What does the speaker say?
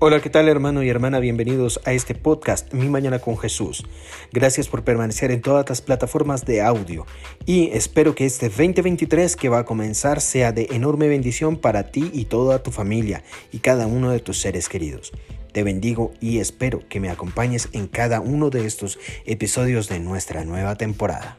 Hola, ¿qué tal hermano y hermana? Bienvenidos a este podcast Mi Mañana con Jesús. Gracias por permanecer en todas las plataformas de audio y espero que este 2023 que va a comenzar sea de enorme bendición para ti y toda tu familia y cada uno de tus seres queridos. Te bendigo y espero que me acompañes en cada uno de estos episodios de nuestra nueva temporada.